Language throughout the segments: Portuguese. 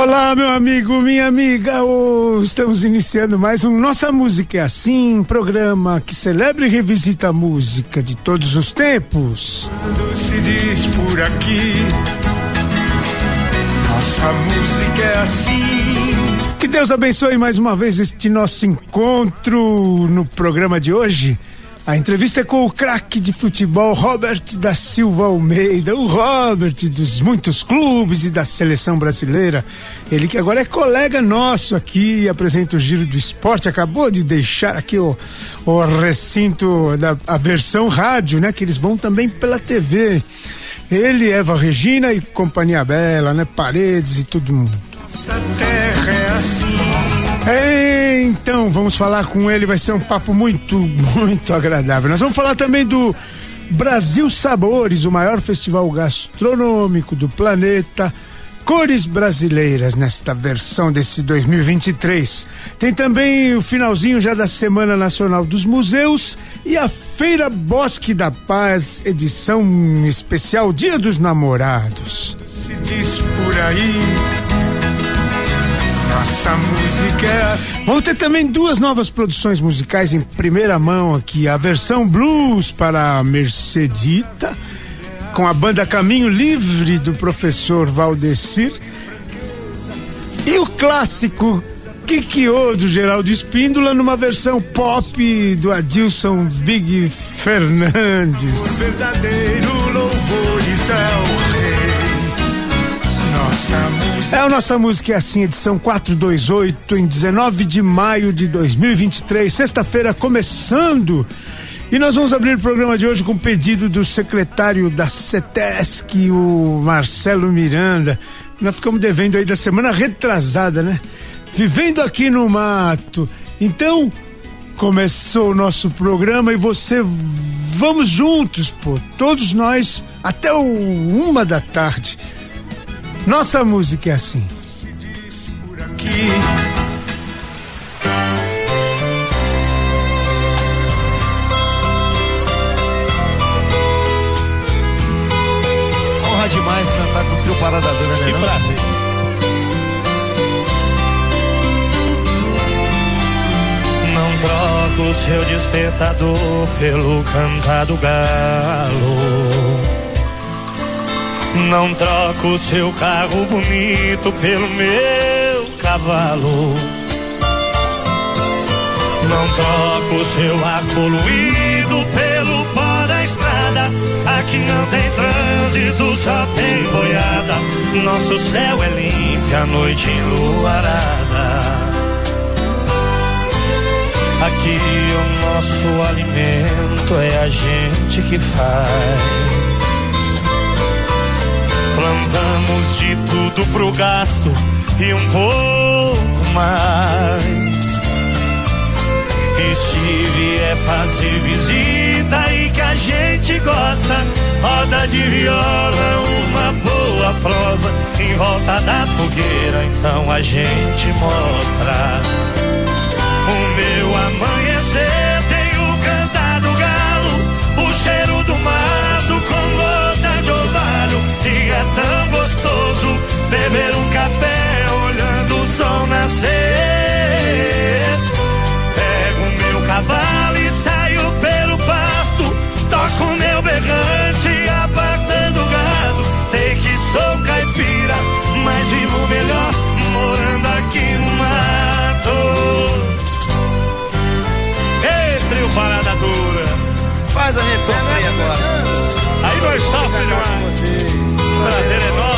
Olá, meu amigo, minha amiga. Oh, estamos iniciando mais um Nossa Música é Assim, programa que celebra e revisita a música de todos os tempos. Quando se diz por aqui, nossa música é assim. Que Deus abençoe mais uma vez este nosso encontro no programa de hoje. A entrevista é com o craque de futebol Robert da Silva Almeida, o Robert dos muitos clubes e da seleção brasileira. Ele que agora é colega nosso aqui apresenta o Giro do Esporte. Acabou de deixar aqui o, o recinto da a versão rádio, né? Que eles vão também pela TV. Ele, Eva Regina e Companhia Bela, né? Paredes e todo mundo. Nossa terra é assim. Então, vamos falar com ele, vai ser um papo muito, muito agradável. Nós vamos falar também do Brasil Sabores, o maior festival gastronômico do planeta. Cores brasileiras nesta versão desse 2023. Tem também o finalzinho já da Semana Nacional dos Museus e a Feira Bosque da Paz, edição especial Dia dos Namorados. Se diz por aí, nossa música é. Vamos ter também duas novas produções musicais em primeira mão aqui. A versão blues para a Mercedita, com a banda Caminho Livre do professor Valdecir. E o clássico Kikyo do Geraldo Espíndola numa versão pop do Adilson Big Fernandes. O verdadeiro louvores é o rei. Nossa música É a nossa música é assim, edição 428, em 19 de maio de 2023, sexta-feira começando. E nós vamos abrir o programa de hoje com pedido do secretário da CETESC, o Marcelo Miranda. Nós ficamos devendo aí da semana retrasada, né? Vivendo aqui no mato. Então, começou o nosso programa e você vamos juntos, pô, todos nós até o uma da tarde. Nossa música é assim. por aqui. Honra demais cantar com o trio Parada Dura, né? Que não? prazer. Não troco o seu despertador pelo cantar do galo. Não troco o seu carro bonito pelo meu cavalo. Não troco o seu ar poluído pelo pó da estrada. Aqui não tem trânsito, só tem boiada. Nosso céu é limpo, a noite enluarada. Aqui o nosso alimento é a gente que faz. Plantamos de tudo pro gasto e um pouco mais. E se vier fazer visita e que a gente gosta, roda de viola, uma boa prosa em volta da fogueira, então a gente mostra. O meu amanhecer beber um café olhando o sol nascer. Pego o meu cavalo e saio pelo pasto, toco o meu berrante apartando o gado. Sei que sou caipira, mas vivo melhor morando aqui no mato. Ei, trio parada dura. Faz a gente sofrer agora. Aí nós sofre demais. O prazer é nosso.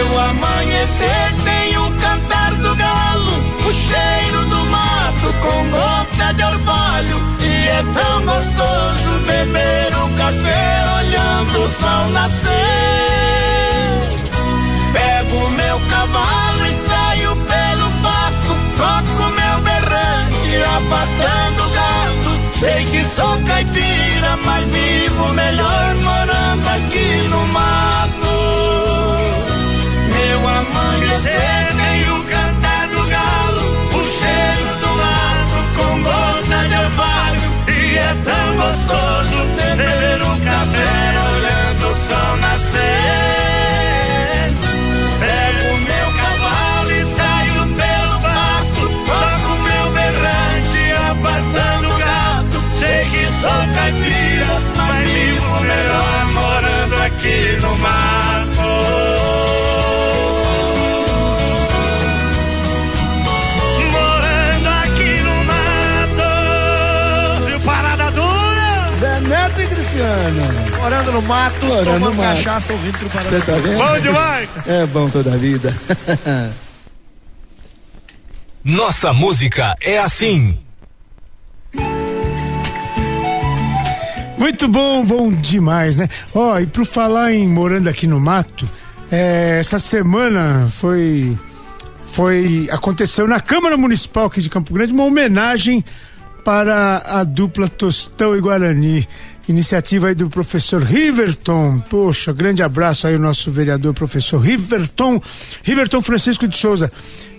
Meu amanhecer tem o cantar do galo, o cheiro do mato com gota de orvalho. E é tão gostoso beber o café olhando o sol nascer. Pego meu cavalo e saio pelo pasto, toco meu berrante, abatando gado. Sei que sou caipira, mas vivo melhor morando aqui no mato. Morando no mato, Morando tomando no mato. cachaça, ouvindo parada Você tá vendo? Bom demais! É bom toda a vida. Nossa música é assim. Muito bom, bom demais, né? Ó, e pro falar em morando aqui no mato, é, essa semana foi foi aconteceu na Câmara Municipal aqui de Campo Grande uma homenagem para a dupla Tostão e Guarani. Iniciativa aí do professor Riverton. Poxa, grande abraço aí o nosso vereador professor Riverton, Riverton Francisco de Souza.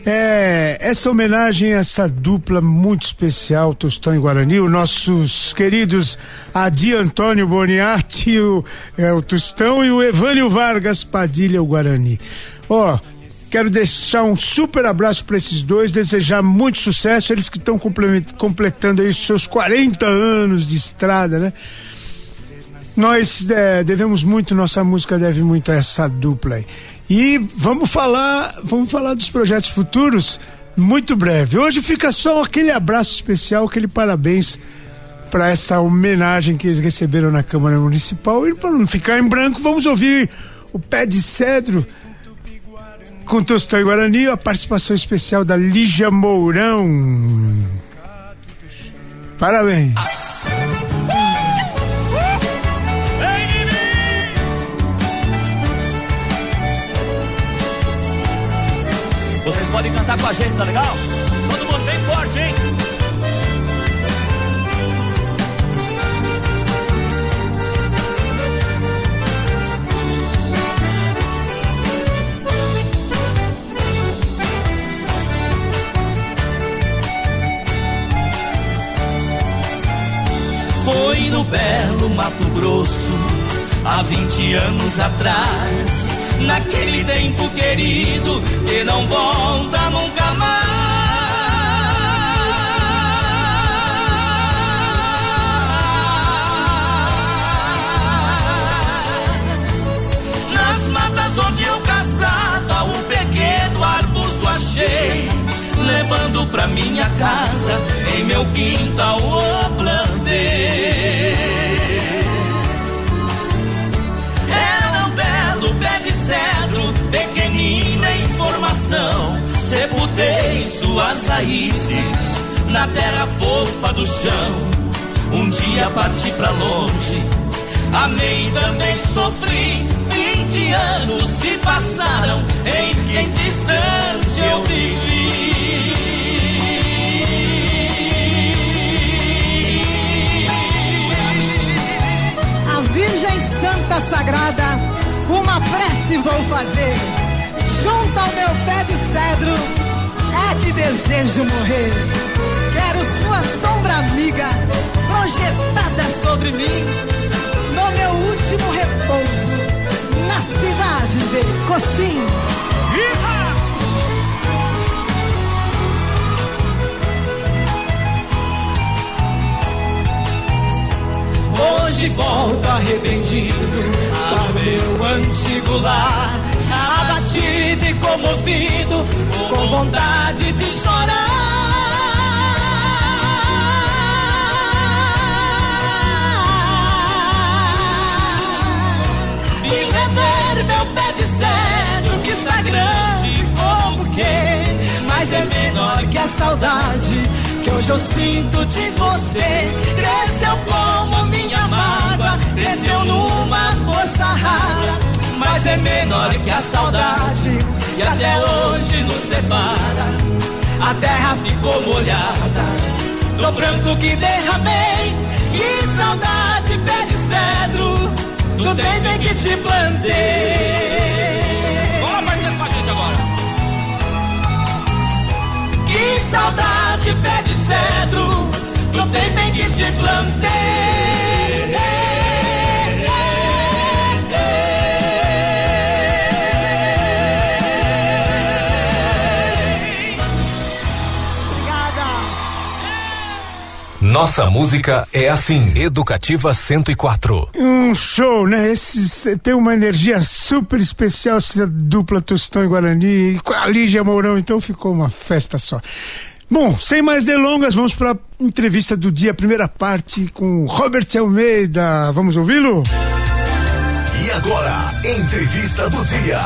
É, essa homenagem a essa dupla muito especial, Tostão e Guarani, os nossos queridos Adi Antônio Boniatti, o, é, o Tostão, e o Evânio Vargas Padilha, o Guarani. Ó, Quero deixar um super abraço para esses dois, desejar muito sucesso, eles que estão completando aí os seus 40 anos de estrada, né? Nós é, devemos muito, nossa música deve muito a essa dupla aí. E vamos falar, vamos falar dos projetos futuros muito breve. Hoje fica só aquele abraço especial, aquele parabéns para essa homenagem que eles receberam na Câmara Municipal. E para não ficar em branco, vamos ouvir o Pé de Cedro com Tostão e Guarani, a participação especial da Lígia Mourão. Parabéns. Podem cantar com a gente, tá legal? Todo mundo bem forte, hein? Foi no belo Mato Grosso, há 20 anos atrás. Naquele tempo querido que não volta nunca mais. Nas matas onde eu caçava, o pequeno arbusto achei. Levando pra minha casa, em meu quintal o plantei. Formação. Sepultei suas raízes na terra fofa do chão. Um dia parti pra longe, amei e também sofri. Vinte anos se passaram, em que distante eu vivi. A Virgem Santa Sagrada, uma prece vou fazer. Junto ao meu pé de cedro, é que desejo morrer. Quero sua sombra amiga, projetada sobre mim, no meu último repouso, na cidade de Coxim. Hoje volto arrependido ao meu antigo lar. Abatido e comovido, com vontade de chorar. Vim rever meu pé de cedro que está grande como que, mas é menor que a saudade que hoje eu sinto de você. Cresceu como minha mágoa, cresceu numa força rara, mas é menor que a saudade e até hoje nos separa. A terra ficou molhada do pranto que derramei. Que saudade, pé de cedro, do tempo em que te plantei. Vamos parceiro com a gente agora. Que saudade, pé de cedro, do tempo em que te plantei. Nossa música é assim. Educativa 104. Um show, né? Esse tem uma energia super especial, essa dupla Tostão e Guarani, com a Lígia Mourão, então ficou uma festa só. Bom, sem mais delongas, vamos para a entrevista do dia, primeira parte com Robert Almeida. Vamos ouvi-lo? E agora, entrevista do dia.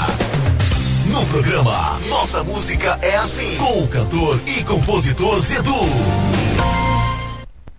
No programa Nossa Música é Assim, com o cantor e compositor Zedu.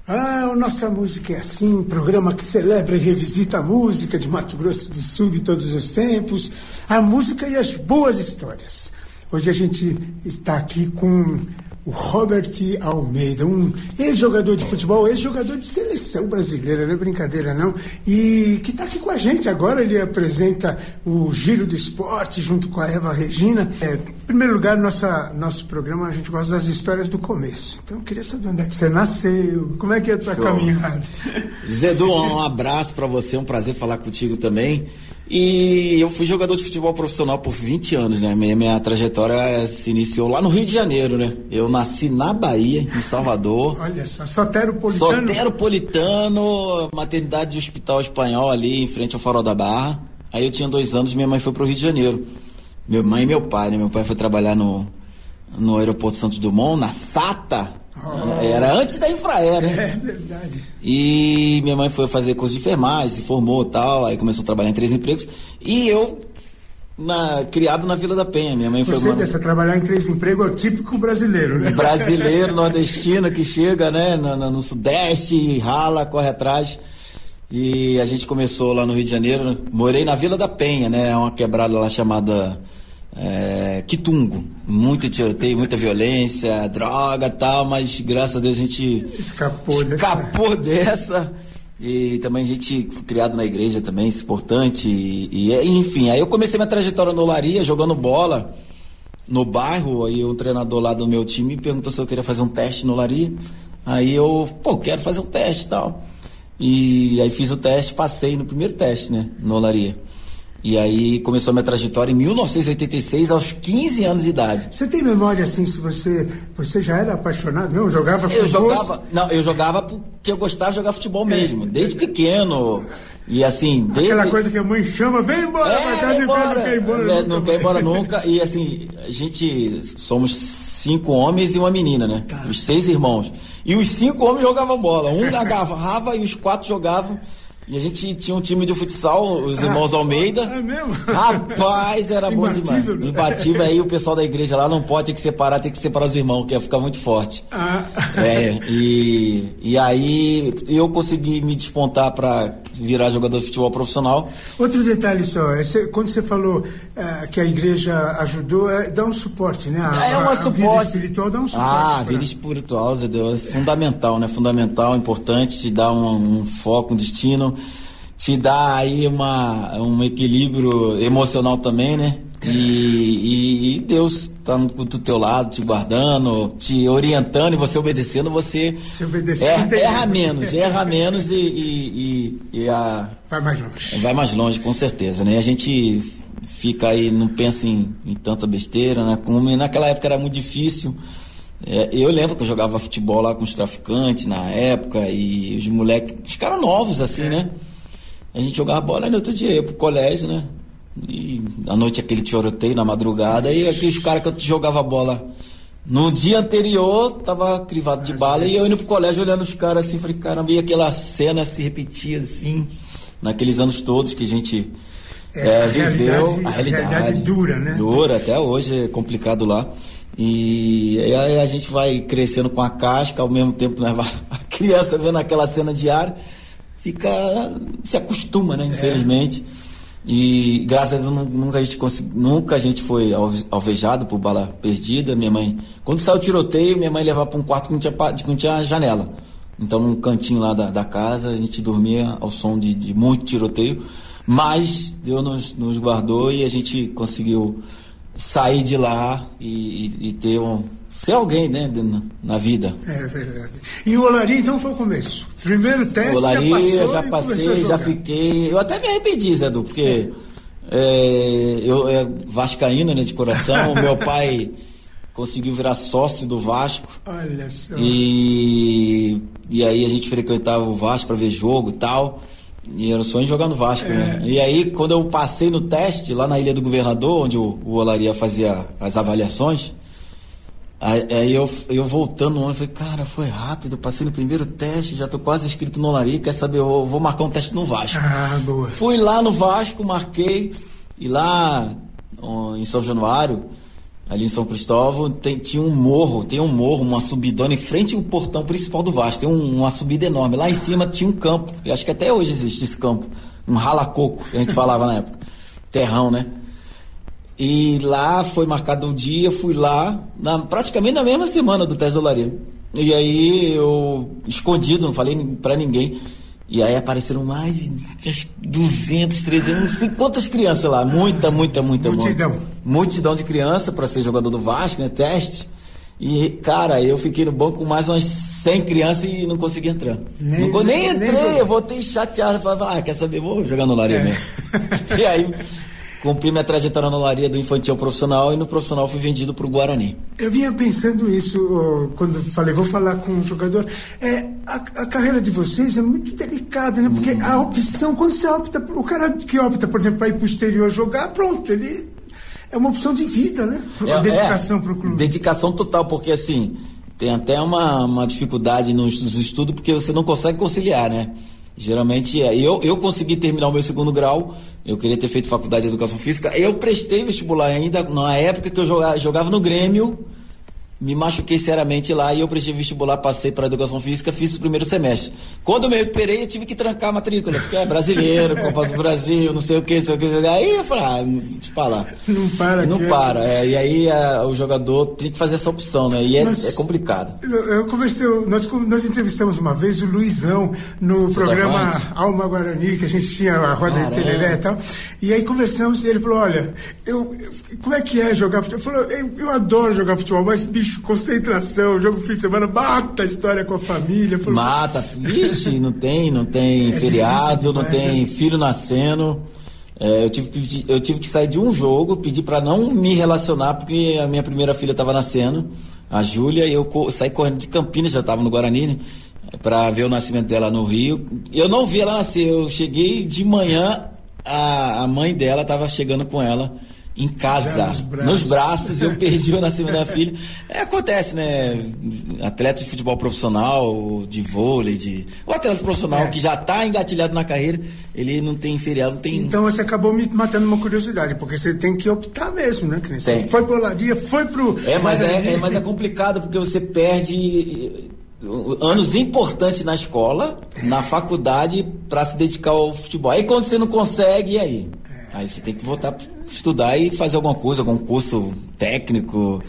Ah, o Nossa Música é Assim, programa que celebra e revisita a música de Mato Grosso do Sul de todos os tempos, a música e as boas histórias. Hoje a gente está aqui com o Robert Almeida, um ex-jogador de futebol, ex-jogador de seleção brasileira, não é brincadeira não, e que está aqui com a gente agora, ele apresenta o Giro do Esporte junto com a Eva Regina. É, em primeiro lugar, nossa, nosso programa, a gente gosta das histórias do começo, então eu queria saber onde é que você nasceu, como é que é a tua Show. caminhada. Zedu, um abraço pra você, um prazer falar contigo também. E eu fui jogador de futebol profissional por 20 anos, né? Minha, minha trajetória se iniciou lá no Rio de Janeiro, né? Eu nasci na Bahia, em Salvador. Olha só, soteropolitano. Soteropolitano, maternidade de hospital espanhol ali em frente ao Farol da Barra. Aí eu tinha dois anos e minha mãe foi pro Rio de Janeiro. Minha mãe e meu pai, né? Meu pai foi trabalhar no, no aeroporto Santos Dumont, na SATA. Era antes da Infraero, né? É verdade. E minha mãe foi fazer curso de enfermagem, se formou e tal, aí começou a trabalhar em três empregos. E eu, na- criado na Vila da Penha, minha mãe foi Você uma- dessa trabalhar em três empregos é o típico brasileiro, né? brasileiro, nordestino que chega, né, no, no- no Sudeste, rala, corre atrás. E a gente começou lá no Rio de Janeiro, morei na Vila da Penha, né, uma quebrada lá chamada é, Quitungo. Muito tiroteio, muita violência, droga tal, mas graças a Deus a gente Escapou dessa. escapou dessa. E também a gente criado na igreja também, isso é importante. E, e, enfim, aí eu comecei minha trajetória no Olaria, jogando bola no bairro. Aí um treinador lá do meu time me perguntou se eu queria fazer um teste no Olaria. Aí eu, pô, quero fazer um teste e tal. E aí fiz o teste, passei no primeiro teste, né, no Olaria. E aí começou a minha trajetória em 1986, aos 15 anos de idade. Você tem memória assim, se você você já era apaixonado mesmo? Jogava Eu com jogava, não, eu jogava porque eu gostava de jogar futebol mesmo, desde pequeno. E assim, desde Aquela coisa que a mãe chama, vem embora pra é, casa vai e o pai não quer ir embora. É, nunca não quer embora nunca. E assim, a gente somos cinco homens e uma menina, né? Tá. Os seis irmãos. E os cinco homens jogavam bola. Um agarrava e os quatro jogavam. E a gente tinha um time de futsal, os irmãos Almeida. É mesmo? Rapaz, era bom demais. Imbatível, né? Imbatível. Aí o pessoal da igreja lá não pode ter que separar, tem que separar os irmãos, que ia ficar muito forte. Ah. É, e, e aí eu consegui me despontar pra virar jogador de futebol profissional. Outro detalhe só, é cê- quando você falou ah, que a igreja ajudou, é, dá um suporte, né? A, É uma a- a vida suporte. espiritual dá um suporte. Ah, pra- vida espiritual, Zé Deus, é fundamental, né? Fundamental, importante, te dá um, um foco, um destino, te dá aí uma, um equilíbrio emocional também, né? E, e- e Deus tá no, do teu lado, te guardando, te orientando e você obedecendo, você Se obedecer, erra, erra menos, erra menos e, e, e- a, Vai mais longe. Vai mais longe, com certeza, né? A gente fica aí, não pensa em, em tanta besteira, né? Como naquela época era muito difícil. É, eu lembro que eu jogava futebol lá com os traficantes na época e os moleques, os caras novos assim, né? A gente jogava bola e no outro dia ia pro colégio, né? E à noite aquele tiroteio na madrugada, e aqueles caras que eu jogava bola no dia anterior, tava crivado de bala, e eu indo pro colégio olhando os caras assim, falei, caramba, e aquela cena se repetia assim, naqueles anos todos que a gente É, é, a viveu. realidade- a a realidade, realidade dura, né? Dura, até hoje é complicado lá. E aí a gente vai crescendo com a casca, ao mesmo tempo né, a criança vendo aquela cena diária, fica. se acostuma, né? Infelizmente. E graças a Deus nu- nunca a gente consegui, nunca a gente foi alve- alvejado por bala perdida. Minha mãe, quando saiu o tiroteio, minha mãe levava para um quarto que não tinha, que não tinha janela. Então, num cantinho lá da, da casa, a gente dormia ao som de, de muito tiroteio. Mas Deus nos, nos guardou e a gente conseguiu sair de lá e, e- e ter um. ser alguém, né, na, na vida. É verdade. E o Olaria, então, foi o começo. Primeiro teste, Olaria, já já passei, já fiquei. Eu até me arrependi, Zé Du, porque é, eu é vascaíno, né, de coração. meu pai conseguiu virar sócio do Vasco. Olha só. E, e aí a gente frequentava o Vasco para ver jogo e tal. E era o sonho de jogar no Vasco, né? E aí, quando eu passei no teste, lá na Ilha do Governador, onde o, o Olaria fazia as avaliações, aí, aí eu, eu voltando no ônibus, falei, cara, foi rápido, passei no primeiro teste, já tô quase inscrito no Olaria, quer saber, eu vou marcar um teste no Vasco. Ah, boa. Fui lá no Vasco, marquei, e lá em São Januário, ali em São Cristóvão, tem- tinha um morro, tem um morro, uma subidona em frente ao portão principal do Vasco, tem um- uma subida enorme. Lá em cima tinha um campo, e acho que até hoje existe esse campo, um ralacoco, que a gente falava na época, terrão, né? E lá foi marcado o dia, fui lá, na- praticamente na mesma semana do teste de olaria. E aí eu, escondido, não falei pra ninguém. E aí apareceram mais de uns 200, 300, não sei quantas crianças lá. Muita, muita, muita. Multidão. muita. Multidão de criança para ser jogador do Vasco, né? Teste. E, cara, eu fiquei no banco com mais umas 100 crianças e não consegui entrar. Nem- não, nem nem entrei, jogou. eu voltei chateado. Falei, ah, quer saber? Vou jogar no É. Laria mesmo. e aí, cumpri minha trajetória no Laria do infantil profissional e no profissional fui vendido pro Guarani. Eu vinha pensando isso quando falei, vou falar com o jogador. É, a, a carreira de vocês é muito delicada, né? Porque a opção, quando você opta, o cara que opta, por exemplo, para ir para o exterior jogar, pronto, ele é uma opção de vida, né? É, dedicação é, para o clube. Dedicação total, porque assim, tem até uma, uma dificuldade nos, nos estudos, porque você não consegue conciliar, né? Geralmente, é, eu, eu consegui terminar o meu segundo grau, eu queria ter feito faculdade de educação física, eu prestei vestibular ainda na época que eu jogava, jogava no Grêmio, me machuquei seriamente lá e eu prestei vestibular, passei para educação física, fiz o primeiro semestre. Quando eu me recuperei, eu tive que trancar a matrícula, porque é brasileiro, Copa do Brasil, não sei o que, não sei o que. Aí eu falei, ah, deixa pra lá. Não para Não quieto. para, é, e aí a- o jogador tem que fazer essa opção, né? E é, Mas- é complicado. Eu, eu conversei, nós, nós entrevistamos uma vez o Luizão no programa Centroavante. Alma Guarani, que a gente tinha a roda de Caramba. tereré e tal. E aí conversamos e ele falou: Olha, eu, eu- como é que é jogar futebol? Ele falou: eu, eu adoro jogar futebol, mas bicho, concentração, jogo fim de semana, mata a história com a família. Falou, Mata, vixe, não tem, não tem É feriado, difícil não demais, tem né? filho nascendo. É, eu, tive pedir- eu tive que sair de um jogo, pedir pra não me relacionar, porque a minha primeira filha tava nascendo, a Júlia, e eu co- saí correndo de Campinas, já tava no Guarani, né? Pra ver o nascimento dela no Rio. Eu não vi ela nascer, eu cheguei de manhã, a, a mãe dela tava chegando com ela em casa, nos braços. nos braços, eu perdi o nascimento da filha. É, acontece, né? Atleta de futebol profissional, de vôlei, de. O atleta profissional É. que já está engatilhado na carreira, ele não tem feriado, não tem. Então você acabou me matando uma curiosidade, porque você tem que optar mesmo, né, Cris? Tem. Foi pro Olaria, foi pro. É, mas Guarani. é, é- mas é complicado porque você perde anos importantes na escola, na faculdade, para se dedicar ao futebol. Aí quando você não consegue, e aí? Aí você tem que voltar pra estudar e fazer alguma coisa, algum curso técnico,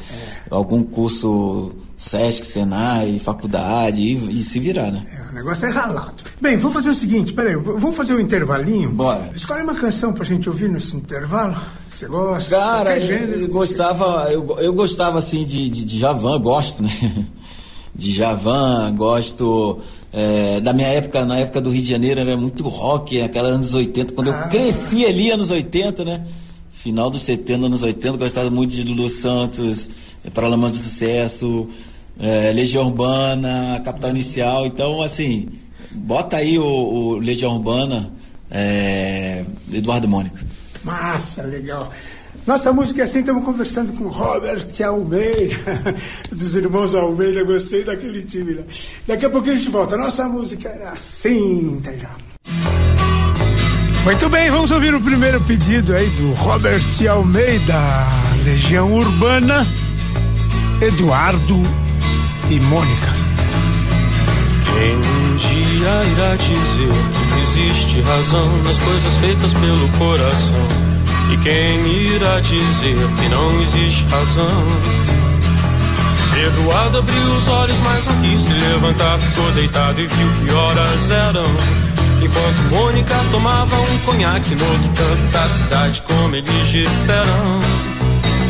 algum curso SESC, Senai, faculdade, e, e se virar, né? O negócio é ralado. Bem, vamos fazer o seguinte, peraí, vamos fazer um intervalinho? Bora. Escolhe uma canção pra gente ouvir nesse intervalo, que você gosta. Cara, eu, gênero. eu gostava, eu, eu gostava assim de, de, de Javan, gosto, né? De Javan, gosto é, da minha época, na época do Rio de Janeiro, era muito rock, aquela anos 80, quando Ah. eu cresci ali, anos 80, né? Final dos 70, anos 80, gostava muito de Lulu Santos, é, Paralamas do Sucesso, é, Legião Urbana, Capital Inicial, então assim, bota aí o, o Legião Urbana, é, Eduardo Mônica. Massa, legal. Nossa música é assim, estamos conversando com Robert Almeida, dos irmãos Almeida, gostei daquele time lá. Daqui a pouquinho a gente volta. Nossa música é assim, tá já. Muito bem, vamos ouvir o primeiro pedido aí do Robert Almeida, Legião Urbana, Eduardo e Mônica. Quem um dia irá dizer que existe razão nas coisas feitas pelo coração? E quem irá dizer que não existe razão? Eduardo abriu os olhos, mas não quis se levantar. Ficou deitado e viu que horas eram. Enquanto Mônica tomava um conhaque no outro canto da cidade, como eles disseram.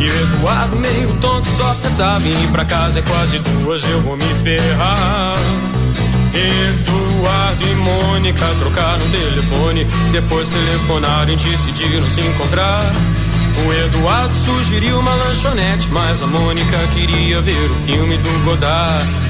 E Eduardo meio tonto só pensava em ir pra casa é quase duas, eu vou me ferrar. Eduardo e Mônica trocaram telefone, depois telefonaram e decidiram se encontrar. O Eduardo sugeriu uma lanchonete, mas a Mônica queria ver o filme do Godard.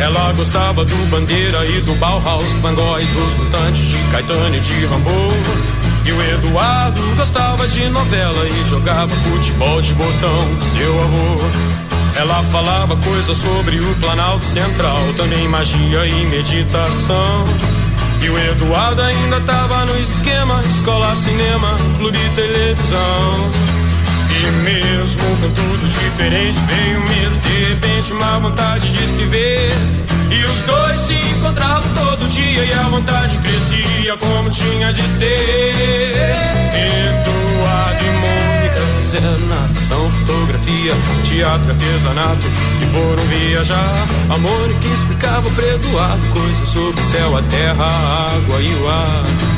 Ela gostava do Bandeira e do Bauhaus, Van Gogh e dos Mutantes, de Caetano e de Rambo. E o Eduardo gostava de novela e jogava futebol de botão seu avô. Ela falava coisas sobre o Planalto Central, também magia e meditação. E o Eduardo ainda tava no esquema: escola, cinema, clube televisão. E mesmo com tudo diferente, veio medo, de repente uma vontade de se ver. E os dois se encontravam todo dia e a vontade crescia como tinha de ser. Eduardo e Mônica fizeram natação, fotografia, teatro, artesanato e foram viajar. A Mônica explicava para Eduardo coisas sobre o céu, a terra, a água e o ar.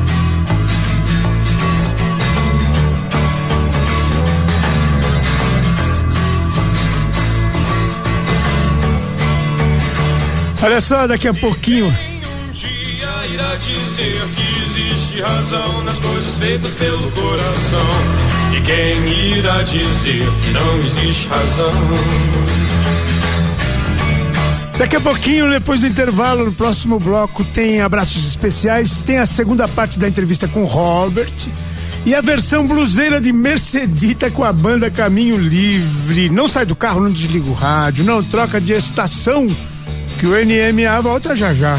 Olha só, daqui a pouquinho. Irá dizer que existe razão nas coisas feitas pelo coração. E quem irá dizer que não existe razão? Daqui a pouquinho, depois do intervalo, no próximo bloco, tem abraços especiais, tem a segunda parte da entrevista com Robert e a versão bluseira de Mercedita com a banda Caminho Livre. Não sai do carro, não desliga o rádio, não troca de estação, que o NMA volta já já.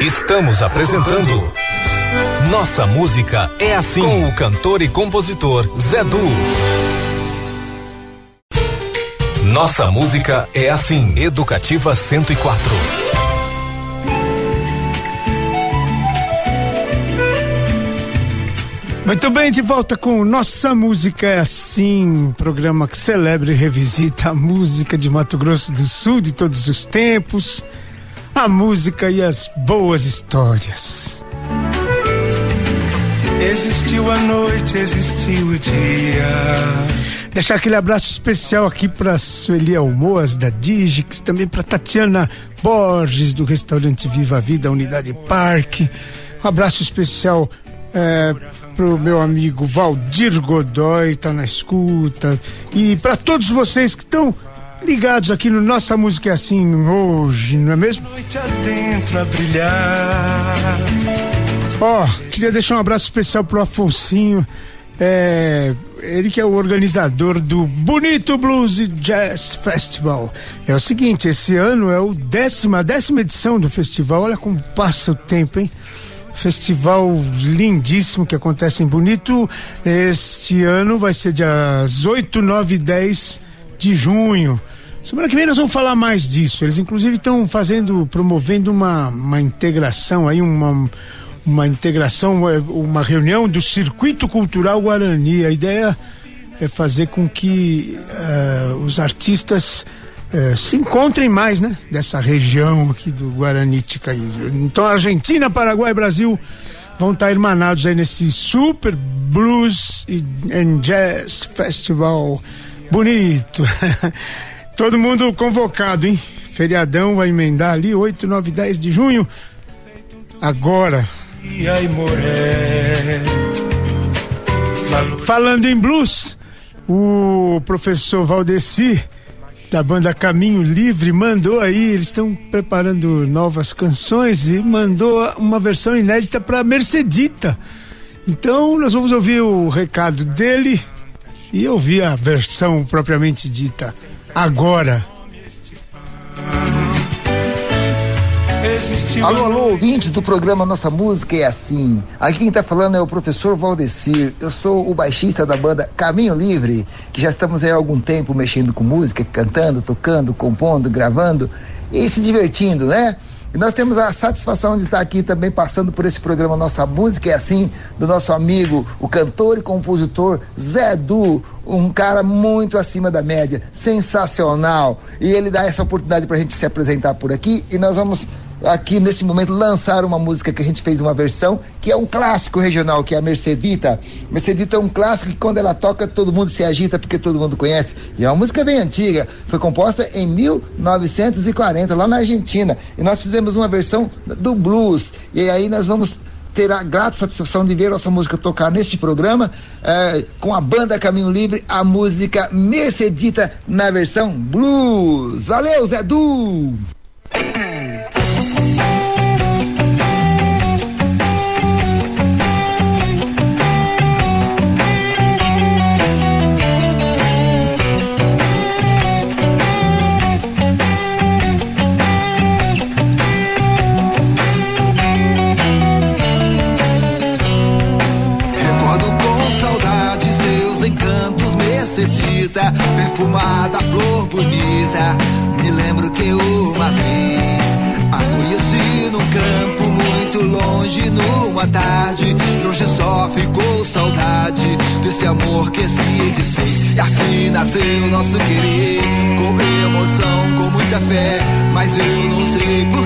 Estamos apresentando Nossa Música é Assim com o cantor e compositor Zé Du. Nossa Música é Assim, Educativa 104. Muito bem, de volta com Nossa Música é Assim, programa que celebra e revisita a música de Mato Grosso do Sul de todos os tempos, a música e as boas histórias. Existiu a noite, existiu o dia. Deixar aquele abraço especial aqui para Sueli Almoas da Digix, também para Tatiana Borges do restaurante Viva a Vida, Unidade Parque. Um abraço especial é, pro meu amigo Valdir Godoy, tá na escuta. E para todos vocês que estão ligados aqui no Nossa Música é Assim hoje, não é mesmo? Noite adentro a brilhar. Ó, oh, queria deixar um abraço especial pro Afonsinho. É, ele que é o organizador do Bonito Blues Jazz Festival. É o seguinte, esse ano é o décima, décima edição do festival. Olha como passa o tempo, hein? Festival lindíssimo que acontece em Bonito. Este ano vai ser dias 8, 9 e 10 de junho. Semana que vem nós vamos falar mais disso. Eles inclusive estão fazendo, promovendo uma, uma integração aí, uma, uma integração, é, uma reunião do Circuito Cultural Guarani. A ideia é fazer com que uh, os artistas uh, se encontrem mais, né? Dessa região aqui do Guaranítica. Então, Argentina, Paraguai e Brasil vão estar irmanados aí nesse Super Blues and Jazz Festival bonito. Todo mundo convocado, hein? Feriadão vai emendar ali, 8, 9, 10 de junho. Agora. Falando em blues, o professor Valdeci, da banda Caminho Livre, mandou aí, eles estão preparando novas canções e mandou uma versão inédita para Mercedita. Então, nós vamos ouvir o recado dele e ouvir a versão propriamente dita agora. Alô, alô, ouvintes do programa Nossa Música é Assim. Aqui quem está falando é o professor Valdecir. Eu sou o baixista da banda Caminho Livre, que já estamos aí há algum tempo mexendo com música, cantando, tocando, compondo, gravando e se divertindo, né? E nós temos a satisfação de estar aqui também passando por esse programa Nossa Música é Assim, do nosso amigo, o cantor e compositor Zé Du, um cara muito acima da média, sensacional. E ele dá essa oportunidade para a gente se apresentar por aqui e nós vamos aqui nesse momento lançar uma música que a gente fez uma versão que é um clássico regional, que é a Mercedita. Mercedita é um clássico que quando ela toca todo mundo se agita porque todo mundo conhece. E é uma música bem antiga, foi composta em 1940 lá na Argentina. E nós fizemos uma versão do blues. E aí nós vamos ter a grata satisfação de ver nossa música tocar neste programa eh, com a banda Caminho Livre, a música Mercedita na versão blues. Valeu, Zé Du! Perfumada, flor bonita. Me lembro que uma vez a conheci num campo muito longe, numa tarde. E hoje só ficou saudade desse amor que se desfez. E assim nasceu nosso querer, com emoção, com muita fé. Mas eu não sei porque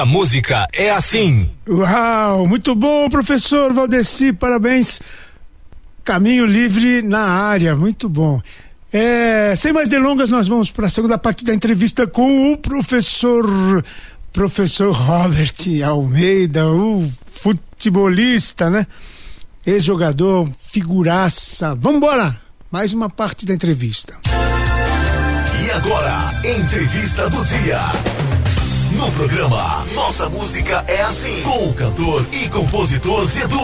Nossa música é assim. Uau, muito bom, professor Valdeci, parabéns. Caminho livre na área, muito bom. É, sem mais delongas, nós vamos para a segunda parte da entrevista com o professor professor Robert Almeida, o futebolista, né? Ex-jogador, figuraça. Vamos embora. Mais uma parte da entrevista. E agora, entrevista do dia. No programa Nossa Música é Assim, com o cantor e compositor Zedu.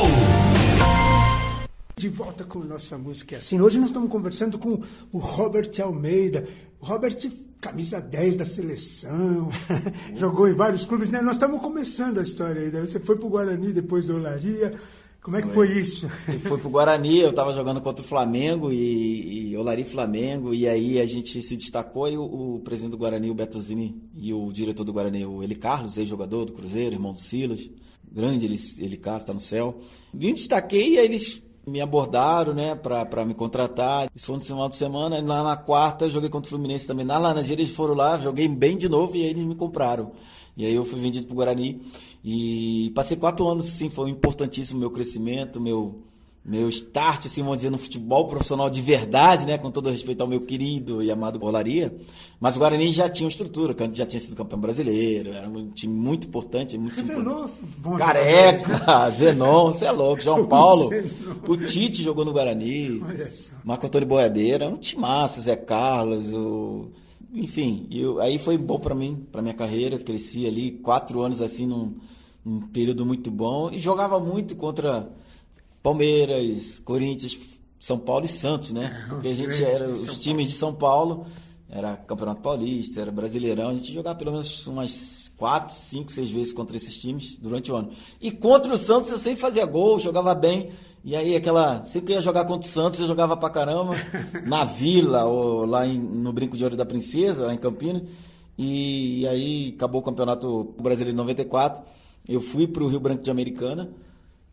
De volta com Nossa Música é Assim. Hoje nós estamos conversando com o Robert Almeida. Robert, camisa 10 da seleção, jogou em vários clubes, né? Nós estamos começando a história aí. né? Você foi pro Guarani depois do Olaria. Como é que foi isso? Eu fui pro Guarani, eu tava jogando contra o Flamengo e, e Olari Flamengo, e aí a gente se destacou e o, o presidente do Guarani, o Beto Zini, e o diretor do Guarani, o Eli Carlos, ex-jogador do Cruzeiro, irmão do Silas, grande Eli, Eli Carlos, tá no céu. Me destaquei e aí eles me abordaram, né, pra, pra me contratar. Isso foi no final de semana, e lá na quarta eu joguei contra o Fluminense também. Na Laranjeira eles foram lá, joguei bem de novo e aí eles me compraram. E aí eu fui vendido pro Guarani e passei quatro anos, assim, foi importantíssimo meu crescimento, meu meu start, assim, vamos dizer, no futebol profissional de verdade, né, com todo respeito ao meu querido e amado Bolaria, mas o Guarani já tinha uma estrutura, já tinha sido campeão brasileiro, era um time muito importante, muito Revelou bons Careca, Zenon, você é louco, João Paulo, o Tite jogou no Guarani. Marco Antônio Boiadeira, um timaço, Zé Carlos, o... enfim, eu- aí foi bom pra mim, pra minha carreira, cresci ali quatro anos assim num, num período muito bom e jogava muito contra Palmeiras, Corinthians, São Paulo e Santos, né? Porque a gente era os São times de São Paulo, era Campeonato Paulista, era Brasileirão, a gente jogava pelo menos umas quatro, cinco, seis vezes contra esses times durante o ano. E contra o Santos eu sempre fazia gol, jogava bem. E aí aquela, sempre ia jogar contra o Santos, eu jogava pra caramba, na Vila ou lá em- no Brinco de Ouro da Princesa, lá em Campinas. E, aí acabou o Campeonato Brasileiro de 94. Eu fui pro Rio Branco de Americana,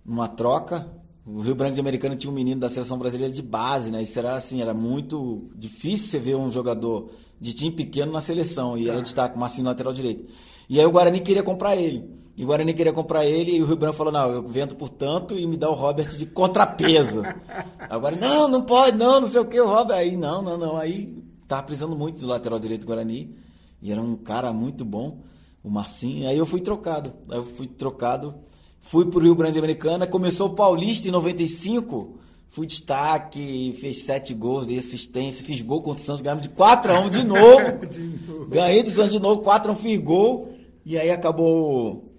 numa troca. O Rio Branco de Americana tinha um menino da seleção brasileira de base, né? Isso era assim, era muito difícil você ver um jogador de time pequeno na seleção. E era destaque, Marcinho lateral direito. E aí o Guarani queria comprar ele. E o Guarani queria comprar ele e o Rio Branco falou: não, eu vendo por tanto e me dá o Robert de contrapeso. Agora, não, não pode, não, não sei o que, o Robert. Aí, não, não, não. Aí tava precisando muito do lateral direito do Guarani. E era um cara muito bom, o Marcinho. Aí eu fui trocado. Aí eu fui trocado, fui pro Rio Grande Americana. Começou o Paulista em 95. Fui destaque, fez sete gols, dei assistência, fiz gol contra o Santos, ganhamos de 4x1 de novo. Ganhei do Santos de novo, 4x1 fiz gol. E aí acabou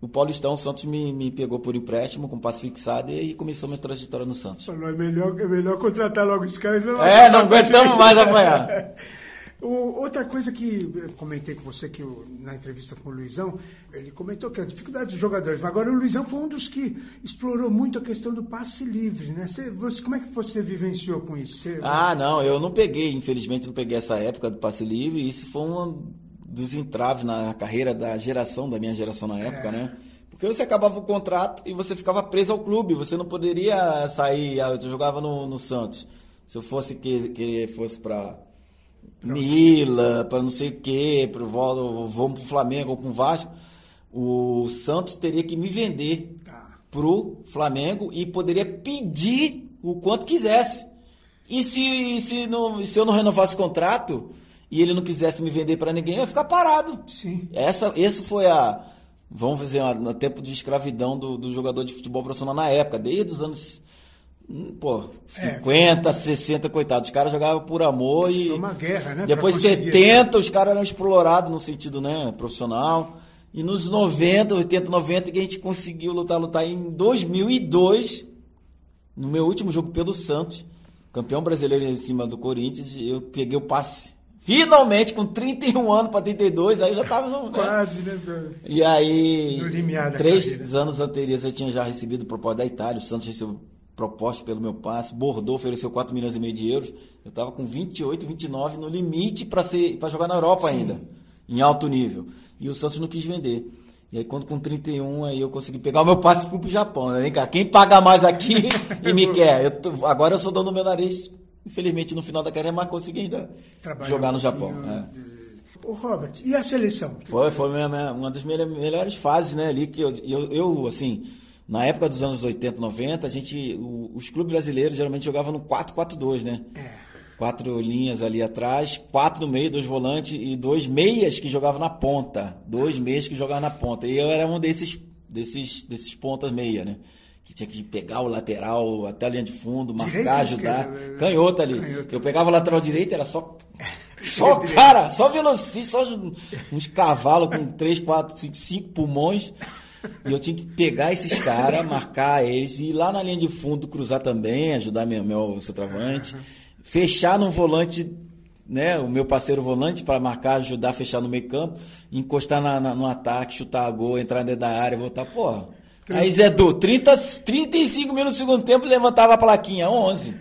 o Paulistão, o Santos me, me pegou por empréstimo com passe fixado e aí começou minha trajetória no Santos. Falou, é melhor, é melhor contratar logo os caras. Não É, não aguentamos mais apanhar. O- outra coisa que eu comentei com você que o- na entrevista com o Luizão, ele comentou que as dificuldades dos jogadores, mas agora o Luizão foi um dos que explorou muito a questão do passe livre, né? Você, você- como é que você vivenciou com isso? Você- Ah, não, eu não peguei, infelizmente não peguei essa época do passe livre, e isso foi um dos entraves na carreira da geração, da minha geração na época, né? Porque você acabava o contrato e você ficava preso ao clube, você não poderia sair, ah, eu jogava no, no Santos. Se eu fosse que, que fosse pra Mila, pra não sei o quê, pro vamos pro Flamengo ou pro Vasco, o Santos teria que me vender pro Flamengo e poderia pedir o quanto quisesse. E se, se, não, se eu não renovasse o contrato e ele não quisesse me vender para ninguém, eu ia ficar parado. Sim. Essa, esse foi a. Vamos dizer, no tempo de escravidão do, do jogador de futebol profissional na época, desde os anos. Pô, 50, 60, coitados. Os caras jogavam por amor e. Foi uma guerra, né? Depois de pra conseguir 70, os caras eram explorados no sentido né, profissional. E nos 90, 80, 90, que a gente conseguiu lutar, lutar em 2002, no meu último jogo pelo Santos, campeão brasileiro em cima do Corinthians, eu peguei o passe. Finalmente, com 31 anos para 32, aí eu já tava no. Quase, né? E aí, três carreira. anos anteriores eu tinha já recebido proposta da Itália, o Santos recebeu proposta pelo meu passe, Bordeaux ofereceu 4 milhões e meio de euros. Eu tava com 28, 29 no limite para ser para jogar na Europa ainda, em alto nível. E o Santos não quis vender. E aí quando com 31 aí eu consegui pegar o meu passe e fui pro Japão. né? Vem cá, quem paga mais aqui e me quer? Eu tô- agora eu sou dono do meu nariz. Infelizmente no final da carreira, mas consegui ainda Trabalhar jogar no um Japão. pouquinho, é. Ô, Robert, e a seleção? Foi, foi minha- minha- uma das minhas melhores fases, né, ali que eu, eu, eu, assim, na época dos anos 80, 90, a gente, o- os clubes brasileiros geralmente jogavam no 4-4-2, né? Quatro linhas ali atrás, quatro no meio, dois volantes e dois meias que jogavam na ponta. Dois meias que jogavam na ponta. E eu era um desses, desses, desses pontas meia, né? Que tinha que pegar o lateral até a linha de fundo, marcar, Direita ou ajudar. esquerda? Canhoto ali. Canhoto. Eu pegava o lateral direito, era só só cara, só velocista, só uns cavalos com 3, 4, 5, 5 pulmões. E eu tinha que pegar esses caras, marcar eles, e ir lá na linha de fundo cruzar também, ajudar meu, meu centroavante. Fechar num volante, né? O meu parceiro volante para marcar, ajudar a fechar no meio campo, encostar na, na- no ataque, chutar a gol, entrar dentro da área, voltar, porra. Aí Zé Du, 30, 35 minutos do segundo tempo, levantava a plaquinha, 11.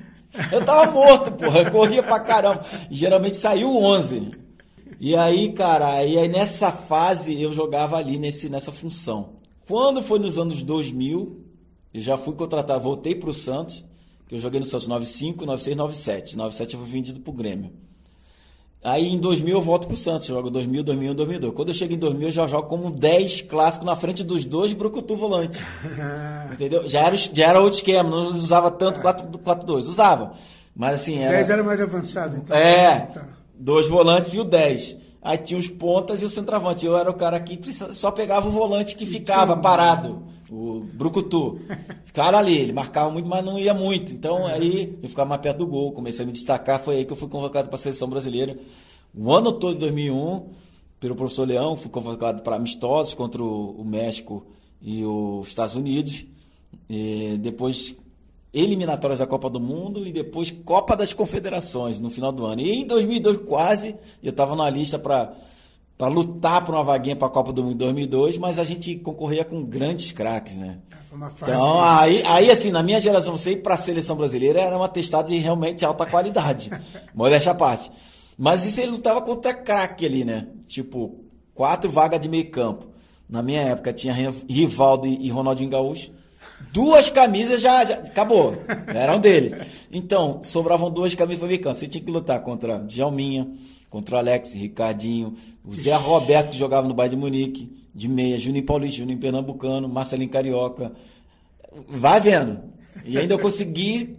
Eu tava morto, porra. Eu corria pra caramba. E geralmente saiu 11. E aí, cara, e aí nessa fase eu jogava ali nesse, nessa função. Quando foi nos anos 2000, eu já fui contratado, voltei pro Santos, que eu joguei no Santos 95, 96, 97. 97 eu fui vendido pro Grêmio. Aí em 2000 eu volto pro Santos, jogo 2000, 2001, 2002. Quando eu chego em 2000 eu já jogo como um 10 clássico na frente dos dois Brucutu volantes. Entendeu? Já era, já era outro esquema, não usava tanto 4-2. Usava. Mas assim, O era. 10 era mais avançado, então. É, Tá. dois volantes e o 10. Aí tinha os pontas e o centroavante. Eu era o cara que só pegava o volante que ficava parado, o Brucutu. Ficava ali, ele marcava muito, mas não ia muito. Então aí eu ficava mais perto do gol, comecei a me destacar. Foi aí que eu fui convocado para a seleção brasileira. O ano todo de 2001, pelo professor Leão, fui convocado para amistosos contra o México e os Estados Unidos. E depois eliminatórias da Copa do Mundo e depois Copa das Confederações no final do ano. E em 2002 quase eu estava na lista para para lutar por uma vaguinha para a Copa do Mundo em 2002, mas a gente concorria com grandes craques, né? Uma fase. Então, aí, aí assim, na minha geração, você ir para a seleção brasileira era um atestado de realmente alta qualidade. Modéstia à parte. Mas isso ele lutava contra craque ali, né? Tipo, quatro vagas de meio campo. Na minha época tinha Rivaldo e Ronaldinho Gaúcho. Duas camisas já, já acabou. Eram dele. Então, sobravam duas camisas para campo. Você tinha que lutar contra Djalminha, contra o Alex, Ricardinho, o Zé Roberto, que jogava no Bayern de Munique, de meia, Juninho Paulista, Juninho Pernambucano, Marcelinho Carioca. Vai vendo. E ainda eu consegui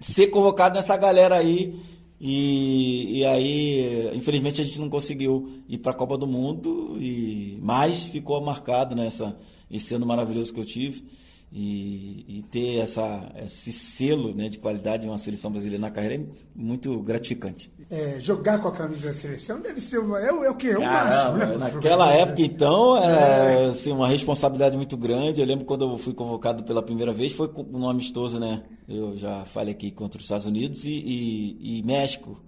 ser convocado nessa galera aí. E, e aí, infelizmente, a gente não conseguiu ir para a Copa do Mundo, e mas ficou marcado nessa esse ano maravilhoso que eu tive. E, e ter essa, esse selo né, de qualidade de uma seleção brasileira na carreira é muito gratificante. É, jogar com a camisa da seleção deve ser uma, é, o- é o que? É o máximo, né? naquela jogador, época, né? então, era assim, uma responsabilidade muito grande. Eu lembro quando eu fui convocado pela primeira vez, foi no amistoso, né? Eu já falei aqui contra os Estados Unidos e, e- e México.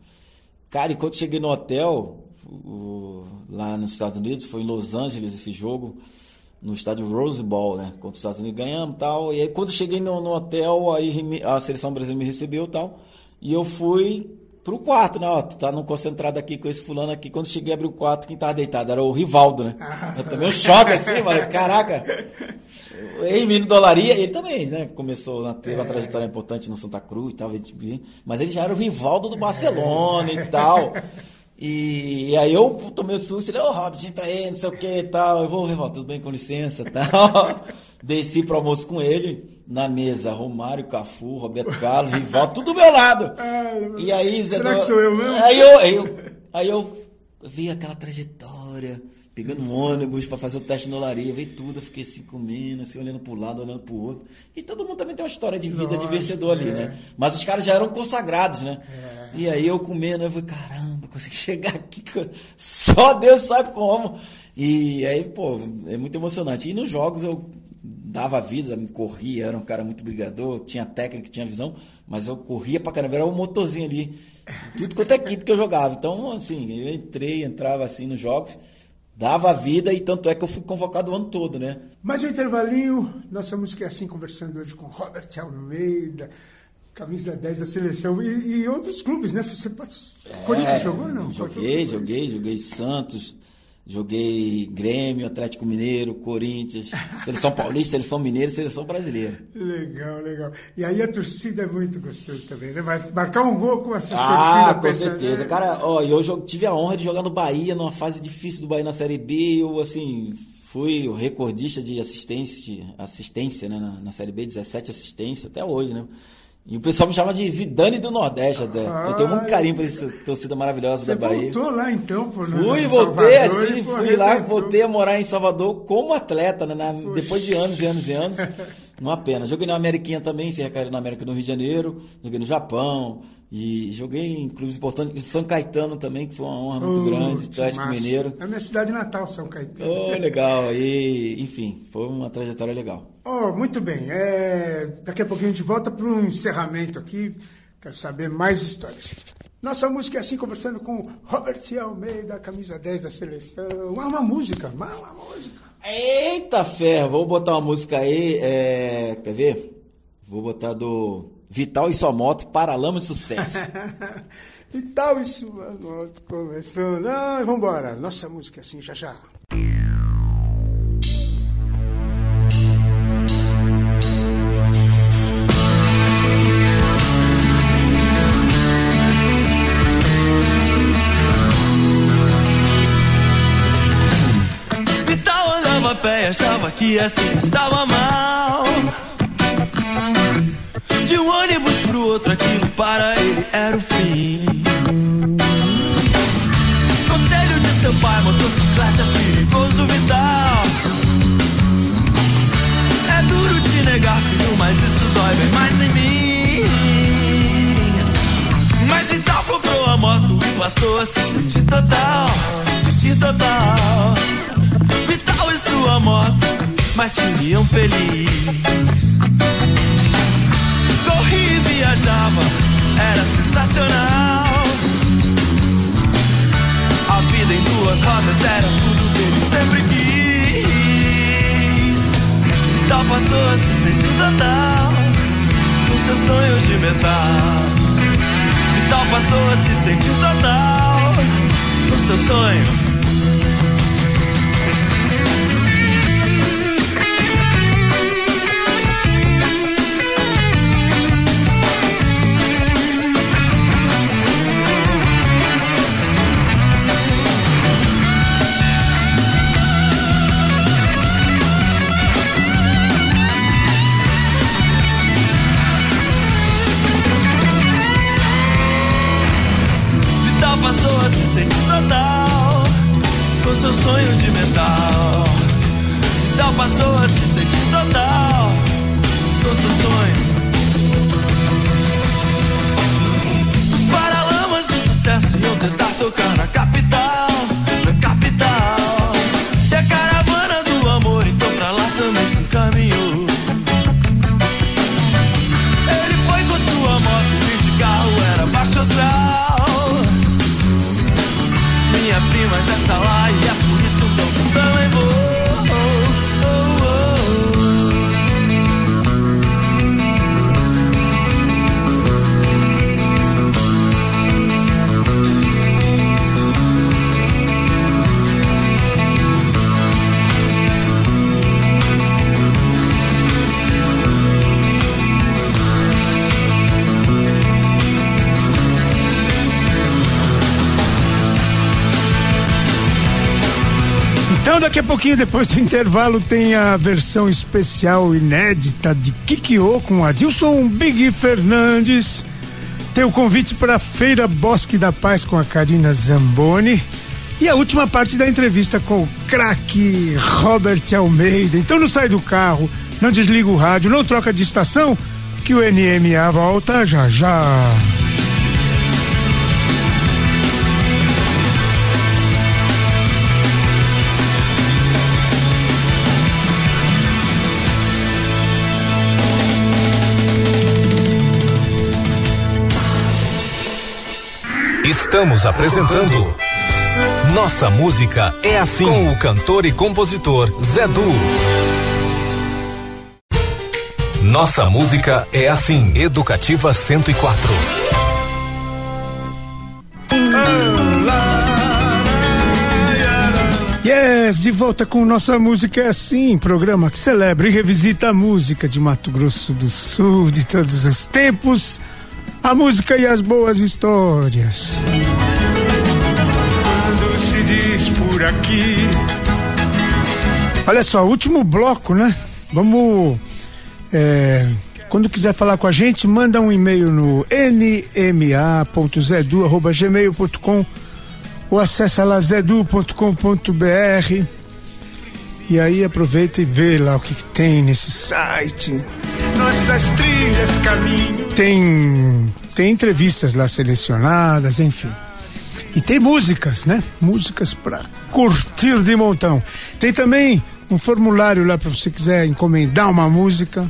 Cara, e quando cheguei no hotel, o- lá nos Estados Unidos, foi em Los Angeles esse jogo, no estádio Rose Bowl, né? Contra os Estados Unidos ganhamos e tal. E aí quando cheguei no, no hotel, aí a seleção brasileira me recebeu e tal. E eu fui pro quarto, né? Ó, tu tá no concentrado aqui com esse fulano aqui. Quando cheguei a abrir o quarto, quem tava deitado era o Rivaldo, né? Eu tomei um choque assim, mano. Caraca. Ei, menino dolaria, ele também, né? Começou, na- teve uma trajetória importante no Santa Cruz e tal, mas ele já era o Rivaldo do Barcelona e tal. E, aí eu tomei o susto, ele, ô Robert, entra aí, não sei o que e tal. Eu vou, Rivaldo, tudo bem, com licença e tal. Desci pro almoço com ele, na mesa, Romário, Cafu, Roberto Carlos, Rivaldo, tudo do meu lado. E aí, Zé Será Do- que sou eu mesmo? Aí eu, aí eu, aí eu vi aquela trajetória, pegando um ônibus para fazer o teste na olaria, vi tudo, eu fiquei assim comendo, assim, olhando para um lado, olhando para o outro. E todo mundo também tem uma história de vida de Lógico, vencedor ali, é. né? Mas os caras já eram consagrados, né? E aí eu comendo, eu falei, caramba, consegui chegar aqui, só Deus sabe como. E aí, pô, é muito emocionante. E nos jogos eu dava vida, corria, era um cara muito brigador, tinha técnica, tinha visão, mas eu corria pra caramba, era o um motorzinho ali. Tudo quanto é equipe que eu jogava. Então, assim, eu entrei, entrava assim nos jogos, dava vida e tanto é que eu fui convocado o ano todo, né? Mais um intervalinho, nossa música é assim, conversando hoje com Robert Almeida, camisa 10 da seleção e, e outros clubes, né? Você pode... É, Corinthians jogou ou não? Joguei, joguei, joguei Santos, Joguei Grêmio, Atlético Mineiro, Corinthians, Seleção Paulista, Seleção Mineira Seleção Brasileira. Legal, legal. E aí a torcida é muito gostosa também, né? Mas marcar um gol com essa ah, torcida. com certeza. Né? Cara, ó, eu tive a honra de jogar no Bahia, numa fase difícil do Bahia na Série B. Eu, assim, fui o recordista de assistência, assistência né, na, na Série B, 17 assistências, até hoje, né? E o pessoal me chama de Zidane do Nordeste até. Ah, eu tenho muito carinho por essa torcida maravilhosa da Bahia. Você voltou lá então, por Fui, voltei Salvador, assim, fui lá, voltei a morar em Salvador como atleta, né? Na, depois de anos e anos e anos. Uma pena. Joguei na Ameriquinha também, sem recair na América do Rio de Janeiro, joguei no Japão, e joguei em clubes importantes, São Caetano também, que foi uma honra muito uh, grande, Atlético Mineiro. É a minha cidade natal, São Caetano. Oh, legal. E, enfim, foi uma trajetória legal. Oh, muito bem. É, daqui a pouquinho a gente volta para um encerramento aqui. Quero saber mais histórias. Nossa música é assim, conversando com Robert Almeida, camisa 10 da seleção. Ah, uma música, uma, uma música. Eita ferro, vou botar uma música aí. É... Quer ver? Vou botar do Vital e sua moto, Paralama de Sucesso. Vital e sua moto começando. Ah, vambora. Nossa música é assim, já já. Achava que assim estava mal de um ônibus pro outro, aquilo para ele era o fim. Conselho de seu pai, motocicleta perigoso, vital. É duro te negar, filho, mas isso dói bem mais em mim. Mas Vital comprou a moto e passou a se sentir total, sentir total. Sua moto, mas viviam feliz corria e viajava, era sensacional. A vida em duas rodas era tudo que ele sempre quis. Tal passou a se sentir total, com seus sonhos de metal. Vital passou a se sentir total, com seu sonho daqui a pouquinho, depois do intervalo, tem a versão especial inédita de Kikyo com Adilson Big Fernandes. Tem o convite para a Feira Bosque da Paz com a Karina Zamboni. E a última parte da entrevista com o craque Robert Almeida. Então não sai do carro, não desliga o rádio, não troca de estação, que o NMA volta já já. Estamos apresentando Nossa Música é Assim com o cantor e compositor Zé Du. Nossa Música é Assim, Educativa 104. Yes, de volta com Nossa Música é Assim, programa que celebra e revisita a música de Mato Grosso do Sul de todos os tempos, a música e as boas histórias. Quando se diz por aqui. Olha só, último bloco, né? Vamos. é, quando quiser falar com a gente, manda um e-mail no nma.zedu.gmail.com ou acessa lá zedu.com.br e aí aproveita e vê lá o que, que tem nesse site. Nossas trilhas caminho. Tem, tem entrevistas lá selecionadas, enfim. E tem músicas, né? Músicas para curtir de montão. Tem também um formulário lá para você quiser encomendar uma música.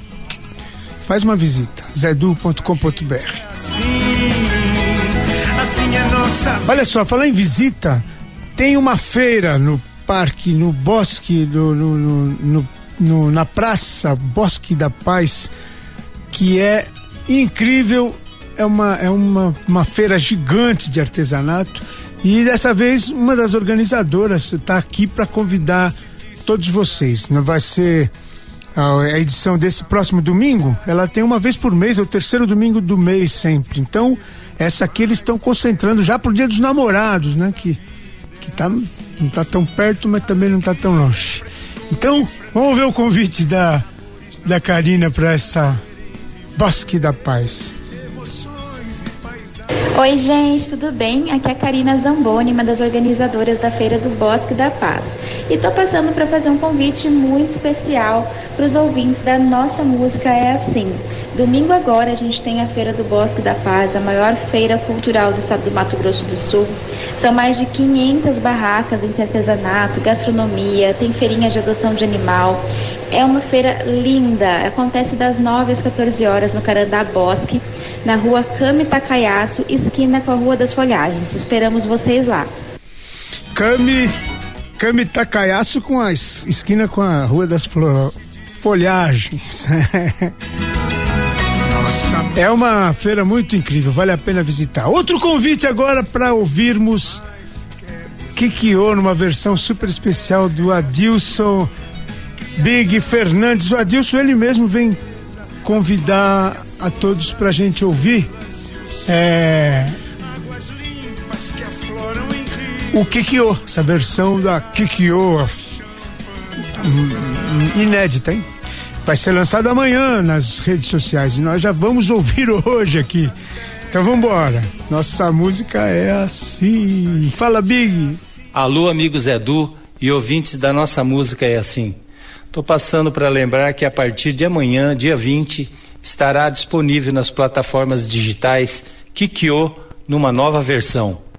Faz uma visita, zedu.com.br. Olha só, falar em visita, tem uma feira no parque, no bosque, no- no- no- no- na praça Bosque da Paz, que é incrível. É uma, é uma, uma feira gigante de artesanato. E dessa vez, uma das organizadoras está aqui para convidar todos vocês. Não vai ser a, edição desse próximo domingo, ela tem uma vez por mês, é o terceiro domingo do mês sempre. Então, essa aqui eles estão concentrando já pro Dia dos Namorados, né? Que, que tá, não tá tão perto, mas também não tá tão longe. Então, vamos ver o convite da, da Karina para essa Bosque da Paz. Oi, gente, tudo bem? Aqui é a Karina Zamboni, uma das organizadoras da Feira do Bosque da Paz. E tô passando para fazer um convite muito especial para os ouvintes da nossa música É Assim. Domingo agora a gente tem a Feira do Bosque da Paz, a maior feira cultural do estado do Mato Grosso do Sul. São mais de 500 barracas entre artesanato, gastronomia, tem feirinha de adoção de animal. É uma feira linda, acontece das 9 às 14 horas no Carandá Bosque, na rua Cami Takayaço, esquina com a Rua das Folhagens. Esperamos vocês lá. Cami, Cami Takayaço com a es- esquina com a Rua das Folhagens. É uma feira muito incrível, vale a pena visitar. Outro convite agora para ouvirmos Kikyo numa versão super especial do Adilson Big Fernandes. O Adilson ele mesmo vem convidar a todos para a gente ouvir é, o Kikyo, essa versão da Kikyo inédita, hein? Vai ser lançado amanhã nas redes sociais e nós já vamos ouvir hoje aqui. Então vamos embora. Nossa música é assim. Fala, Big. Alô, amigos Edu e ouvintes da nossa música é assim. Tô passando para lembrar que a partir de amanhã, dia 20, estará disponível nas plataformas digitais Kikyo numa nova versão.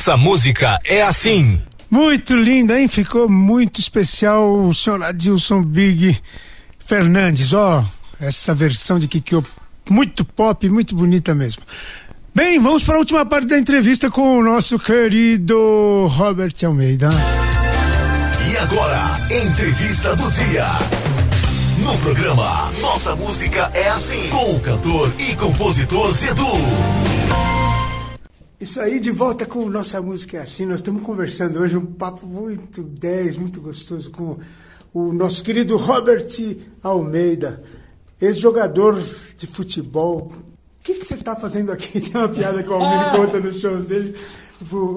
Nossa música é assim. Muito linda, hein? Ficou muito especial o senhor Adilson Big Fernandes. Ó, essa versão de Kikyo, muito pop, muito bonita mesmo. Bem, vamos para a última parte da entrevista com o nosso querido Robert Almeida. E agora, entrevista do dia. No programa Nossa Música é Assim, com o cantor e compositor Zedu. Isso aí, de volta com Nossa Música é Assim. Nós estamos conversando hoje um papo muito 10, muito gostoso com o nosso querido Robert Almeida, ex-jogador de futebol. O que, que você está fazendo aqui? Tem uma piada que o Almeida conta nos shows dele.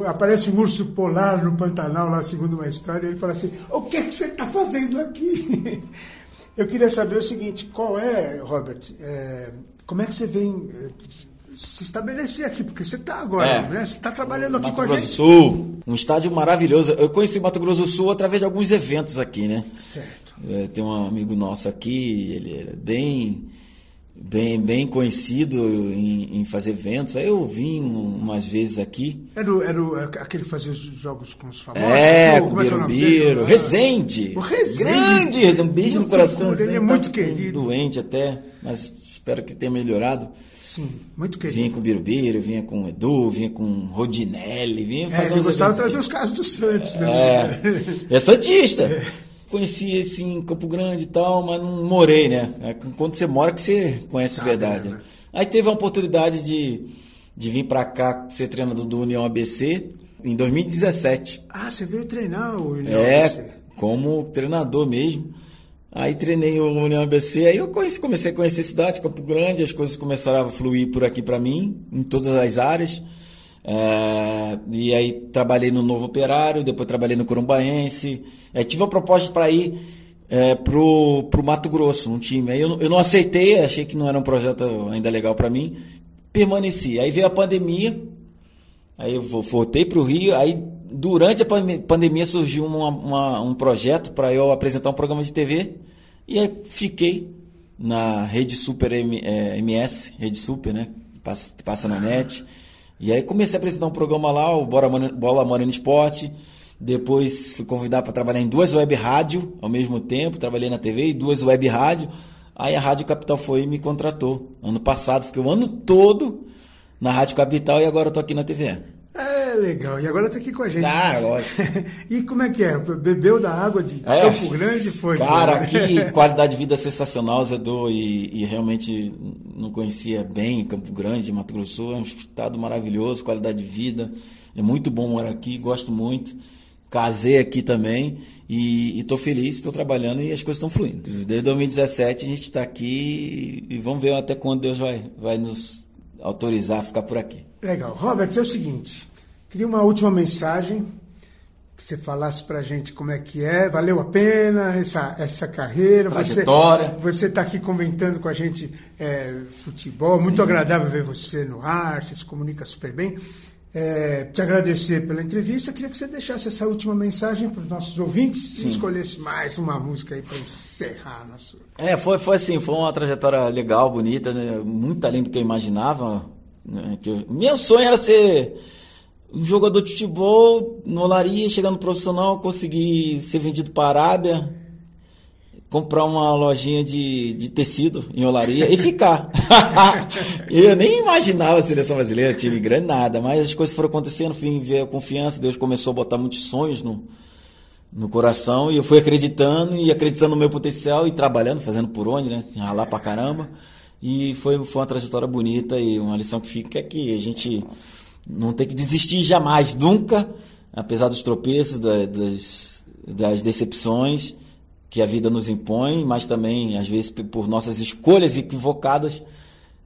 Aparece um urso polar no Pantanal, lá segundo uma história, e ele fala assim: O que, que você está fazendo aqui? Eu queria saber o seguinte: qual é, Robert, é, como é que você vem é, se estabelecer aqui? Porque você está agora, É. né? Você está trabalhando aqui Mato com a Grosso gente. do Sul, um estádio maravilhoso. Eu conheci Mato Grosso do Sul através de alguns eventos aqui, né? Certo. É, tem um amigo nosso aqui, ele é bem, bem, bem conhecido em, em fazer eventos. Aí eu vim um- umas vezes aqui. Era, o- era o- aquele que fazia os jogos com os famosos? É, com o é é o nome Birubiru. dele? Rezende. O Rezende. Grande Rezende. Um beijo no coração. Ele é Rezende. muito Tá querido. Doente até, mas espero que tenha melhorado. Sim, muito Vinha querido. com o Birubiru, vinha com o Edu, vinha com o Rodinelli, vinha É, fazer ele uns gostava de trazer os casos do Santos, meu É, é Santista. Conheci assim em Campo Grande e tal, mas não morei, né? É quando você mora que você conhece a verdade. né? Aí teve a oportunidade de, de vir pra cá ser treinador do União ABC em 2017. Ah, você veio treinar o União É, ABC. como treinador mesmo. Aí treinei o União ABC, aí eu conheci- comecei a conhecer a cidade, Campo Grande, as coisas começaram a fluir por aqui para mim, em todas as áreas. É, e aí trabalhei no Novo Operário, depois trabalhei no Corumbaense. É, tive a proposta para ir é, pro, pro Mato Grosso, um time. Aí eu, eu não aceitei, achei que não era um projeto ainda legal para mim. Permaneci. Aí veio a pandemia, aí eu voltei pro Rio, aí durante a pandemia surgiu uma, uma, um projeto para eu apresentar um programa de TV e aí fiquei na Rede Super M, é, MS, Rede Super, né? Passa, passa na net. E aí comecei a apresentar um programa lá, o Bora Bola Morena Esporte. Depois fui convidado para trabalhar em duas web rádio ao mesmo tempo. Trabalhei na TV e duas web rádio. Aí a Rádio Capital foi e me contratou. Ano passado, fiquei o ano todo na Rádio Capital e agora estou aqui na TV. É legal. E agora tá aqui com a gente. Ah, lógico. e como é que é? Bebeu da água de é. Campo Grande foi? Cara, aqui qualidade de vida sensacional, Zedô, e, e realmente não conhecia bem Campo Grande, Mato Grosso. É um estado maravilhoso, qualidade de vida. É muito bom morar aqui, gosto muito. Casei aqui também e estou feliz, estou trabalhando e as coisas estão fluindo. Desde 2017 a gente está aqui e vamos ver até quando Deus vai, vai nos autorizar a ficar por aqui. Legal. Robert, é o seguinte, queria uma última mensagem, que você falasse para a gente como é que é, valeu a pena essa, essa carreira, Trajetória. você está aqui comentando com a gente é, futebol, muito Sim. agradável ver você no ar, você se comunica super bem. É, te agradecer pela entrevista, queria que você deixasse essa última mensagem para os nossos ouvintes Sim. e escolhesse mais uma música aí para encerrar nosso. É, foi, foi assim, foi uma trajetória legal, bonita, né? muito além do que eu imaginava. Né? Que eu, meu sonho era ser jogador de futebol no Olaria, chegando profissional, conseguir ser vendido para a Arábia, comprar uma lojinha de, de tecido em olaria e ficar. eu nem imaginava a seleção brasileira, time grande, nada, mas as coisas foram acontecendo, fui ver a confiança, Deus começou a botar muitos sonhos no, no coração e eu fui acreditando e acreditando no meu potencial e trabalhando, fazendo por onde, né? Ralar pra caramba. E foi, foi uma trajetória bonita e uma lição que fica é que a gente não tem que desistir jamais, nunca, apesar dos tropeços, da, das, das decepções que a vida nos impõe, mas também, às vezes, por nossas escolhas equivocadas.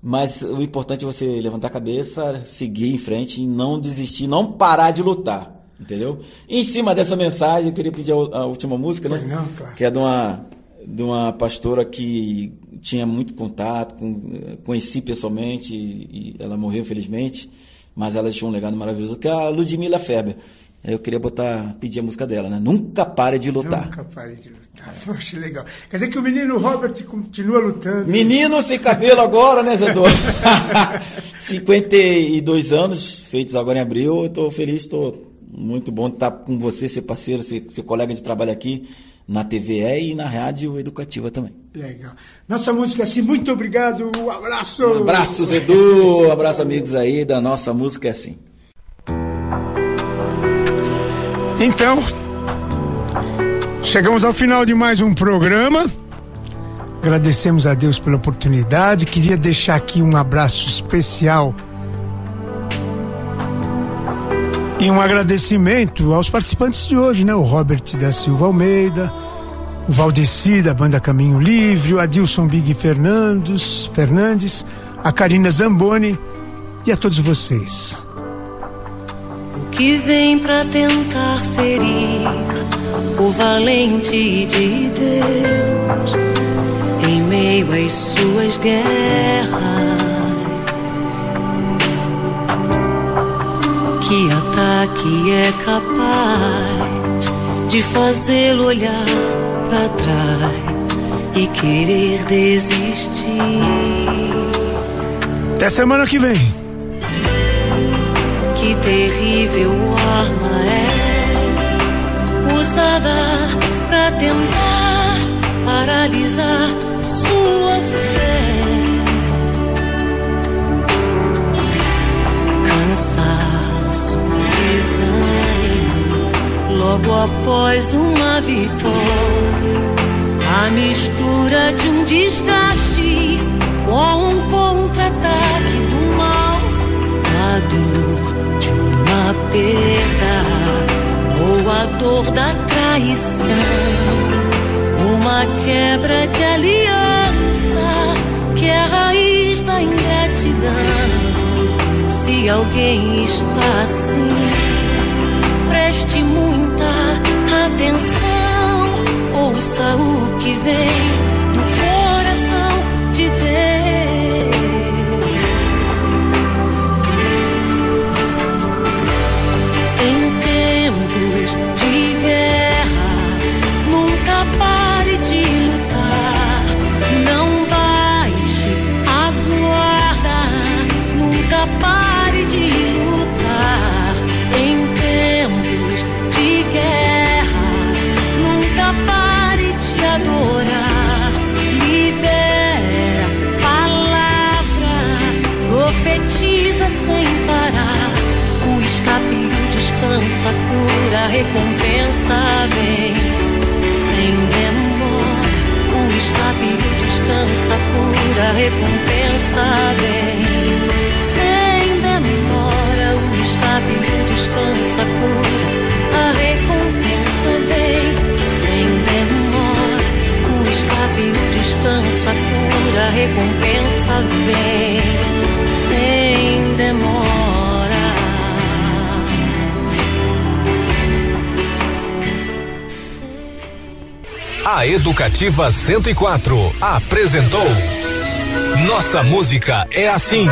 Mas o importante é você levantar a cabeça, seguir em frente e não desistir, não parar de lutar. Entendeu? E em cima dessa mensagem, eu queria pedir a, última música, né? Não, claro. Que é de uma, de uma pastora que tinha muito contato, com, conheci pessoalmente e, ela morreu infelizmente, mas ela deixou um legado maravilhoso, que é a Ludmila Ferber. Eu queria botar, pedir a música dela, né? Nunca pare de lutar. Nunca pare de lutar. É. Poxa, legal. Quer dizer que o menino Robert continua lutando. Menino sem cabelo agora, né, Zé 52 anos, feitos agora em abril. Eu tô feliz, estou muito bom estar com você, ser parceiro, ser, ser colega de trabalho aqui na TVE e na rádio educativa também. Legal. Nossa música é assim, muito obrigado, um abraço. Um abraço, Edu, um abraço, amigos aí da nossa música é assim. Então, chegamos ao final de mais um programa. Agradecemos a Deus pela oportunidade. Queria deixar aqui um abraço especial e um agradecimento aos participantes de hoje, né? O Robert da Silva Almeida, o Valdeci da banda Caminho Livre, o Adilson Big Fernandes, Fernandes, a Karina Zamboni e a todos vocês. O que vem para tentar ferir o valente de Deus em meio às suas guerras? Que ataque é capaz de fazê-lo olhar para trás e querer desistir. Até semana que vem. Que terrível arma é usada para tentar paralisar sua fé. Cansaço, logo após uma vitória. A mistura de um desgaste com um contra-ataque do mal. A dor de uma perda ou a dor da traição. Uma quebra de aliança que é a raiz da ingratidão. Se alguém está assim, preste muita ouça o que vem recompensa vem sem demora. O escape, o descanso, a cura, a recompensa vem sem demora. O escape, o descanso, a cura, a recompensa vem sem demora. A Educativa 104 apresentou Nossa Música é Assim.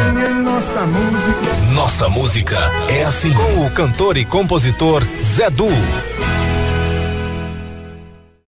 Nossa música. Nossa Música é Assim. Com o cantor e compositor Zé Du.